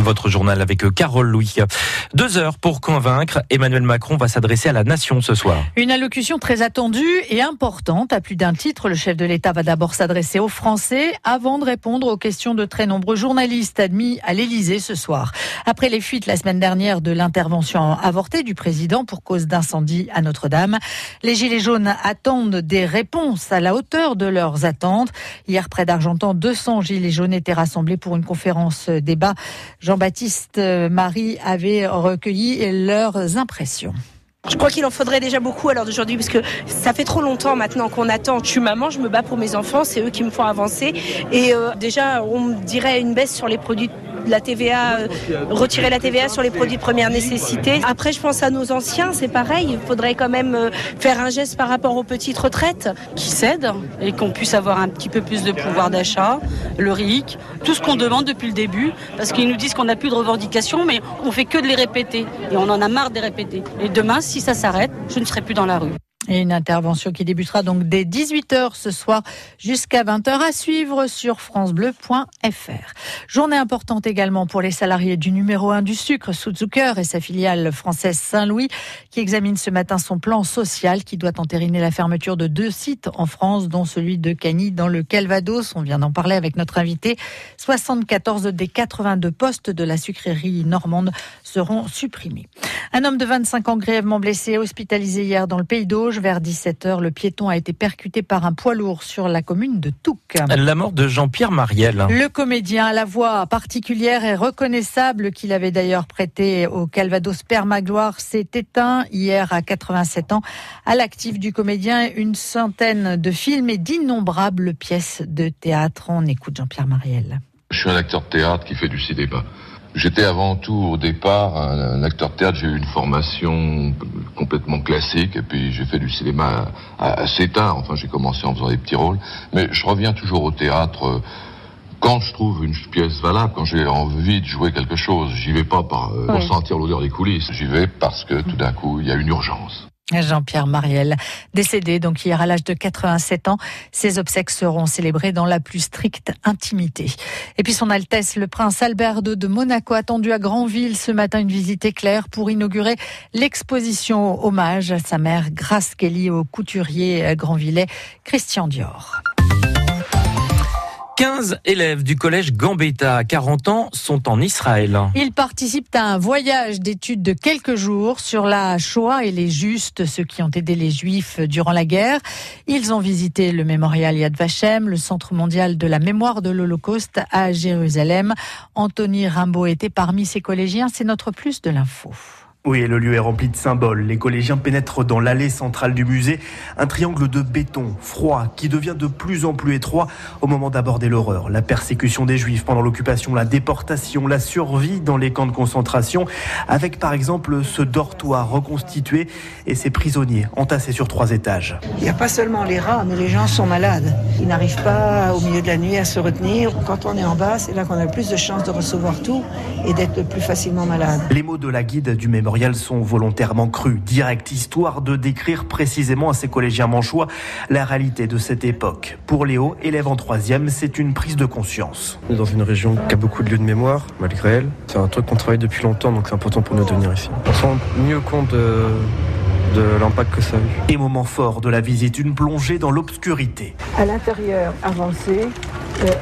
Votre journal avec euh, Carole Louis. Deux heures pour convaincre. Emmanuel Macron va s'adresser à la nation ce soir. Une allocution très attendue et importante. À plus d'un titre, le chef de l'État va d'abord s'adresser aux Français avant de répondre aux questions de très nombreux journalistes admis à l'Élysée ce soir. Après les fuites la semaine dernière de l'intervention avortée du président pour cause d'incendie à Notre-Dame, les Gilets jaunes attendent des réponses à la hauteur de leurs attentes. Hier, près d'Argentan, 200 Gilets jaunes étaient rassemblés pour une conférence débat. Jean-Baptiste Marie avait recueilli leurs impressions. Je crois qu'il en faudrait déjà beaucoup à l'heure d'aujourd'hui parce que ça fait trop longtemps maintenant qu'on attend. Je suis maman, je me bats pour mes enfants, c'est eux qui me font avancer. Et euh, déjà, on dirait une baisse sur les produits la TVA, euh, retirer la TVA sur les produits de première nécessité. Après, je pense à nos anciens, c'est pareil. Il faudrait quand même euh, faire un geste par rapport aux petites retraites. Qui cèdent et qu'on puisse avoir un petit peu plus de pouvoir d'achat, le RIC, tout ce qu'on demande depuis le début, parce qu'ils nous disent qu'on n'a plus de revendications, mais on fait que de les répéter. Et on en a marre de les répéter. Et demain, si ça s'arrête, je ne serai plus dans la rue. Et une intervention qui débutera donc dès 18h ce soir jusqu'à 20h à suivre sur francebleu.fr. Journée importante également pour les salariés du numéro 1 du sucre, Suzuker et sa filiale française Saint-Louis qui examine ce matin son plan social qui doit entériner la fermeture de deux sites en France dont celui de Cagny dans le Calvados. On vient d'en parler avec notre invité. 74 des 82 postes de la sucrerie normande seront supprimés. Un homme de 25 ans grièvement blessé hospitalisé hier dans le Pays d'Auge vers 17h, le piéton a été percuté par un poids lourd sur la commune de Touques. La mort de Jean-Pierre Mariel. Le comédien à la voix particulière et reconnaissable qu'il avait d'ailleurs prêté au Calvados Père Magloire s'est éteint hier à 87 ans. À l'actif du comédien, une centaine de films et d'innombrables pièces de théâtre. On écoute Jean-Pierre Mariel. Je suis un acteur de théâtre qui fait du cinéma. J'étais avant tout au départ un, acteur de théâtre. J'ai eu une formation complètement classique et puis j'ai fait du cinéma assez tard. Enfin, j'ai commencé en faisant des petits rôles, mais je reviens toujours au théâtre quand je trouve une pièce valable, quand j'ai envie de jouer quelque chose. J'y vais pas par euh, ressentir l'odeur des coulisses. J'y vais parce que tout d'un coup il y a une urgence. Jean-Pierre Mariel, décédé donc hier à l'âge de 87 ans. Ses obsèques seront célébrées dans la plus stricte intimité. Et puis son Altesse, le prince Albert II de Monaco, attendu à Granville ce matin une visite éclair pour inaugurer l'exposition hommage à sa mère Grace Kelly au couturier grandvillais Christian Dior. 15 élèves du collège Gambetta, 40 ans, sont en Israël. Ils participent à un voyage d'études de quelques jours sur la Shoah et les Justes, ceux qui ont aidé les Juifs durant la guerre. Ils ont visité le mémorial Yad Vashem, le Centre mondial de la mémoire de l'Holocauste à Jérusalem. Anthony Rimbaud était parmi ces collégiens. C'est notre plus de l'info. Oui, le lieu est rempli de symboles. Les collégiens pénètrent dans l'allée centrale du musée, un triangle de béton froid qui devient de plus en plus étroit au moment d'aborder l'horreur. La persécution des juifs pendant l'occupation, la déportation, la survie dans les camps de concentration, avec par exemple ce dortoir reconstitué et ces prisonniers entassés sur trois étages. Il n'y a pas seulement les rats, mais les gens sont malades. Ils n'arrivent pas au milieu de la nuit à se retenir. Quand on est en bas, c'est là qu'on a le plus de chances de recevoir tout et d'être le plus facilement malade. Les mots de la guide du mémorial sont volontairement crus, direct, histoire de décrire précisément à ces collégiens manchois la réalité de cette époque. Pour Léo, élève en troisième, c'est une prise de conscience. On est dans une région qui a beaucoup de lieux de mémoire, malgré elle. C'est un truc qu'on travaille depuis longtemps, donc c'est important pour nous de venir ici. On se rend mieux compte de de l'impact que ça a eu. Et moment fort de la visite, une plongée dans l'obscurité. À l'intérieur, avancé,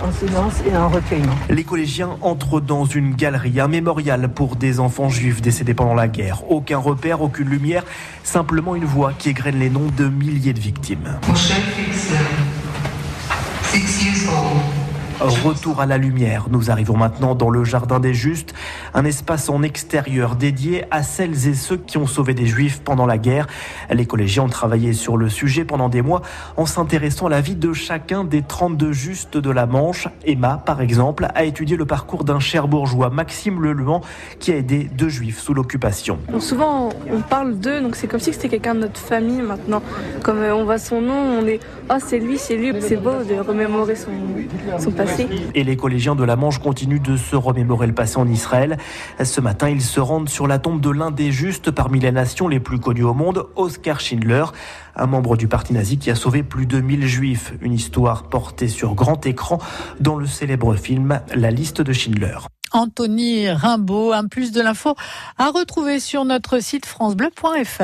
en silence et en recueillement. Les collégiens entrent dans une galerie, un mémorial pour des enfants juifs décédés pendant la guerre. Aucun repère, aucune lumière, simplement une voix qui égrène les noms de milliers de victimes. Retour à la lumière. Nous arrivons maintenant dans le Jardin des Justes, un espace en extérieur dédié à celles et ceux qui ont sauvé des Juifs pendant la guerre. Les collégiens ont travaillé sur le sujet pendant des mois en s'intéressant à la vie de chacun des 32 Justes de la Manche. Emma, par exemple, a étudié le parcours d'un cher bourgeois, Maxime Leluan, qui a aidé deux Juifs sous l'occupation. souvent, on parle d'eux, donc c'est comme si c'était quelqu'un de notre famille maintenant. Comme euh, on voit son nom, on est « Oh, c'est lui, c'est lui ». C'est beau de remémorer son, son passé passé. Et les collégiens de la Manche continuent de se remémorer le passé en Israël. Ce matin, ils se rendent sur la tombe de l'un des justes parmi les nations les plus connues au monde, Oskar Schindler, un membre du parti nazi qui a sauvé plus de 1000 juifs. Une histoire portée sur grand écran dans le célèbre film La liste de Schindler. Anthony Rimbaud, un plus de l'info à retrouver sur notre site francebleu.fr.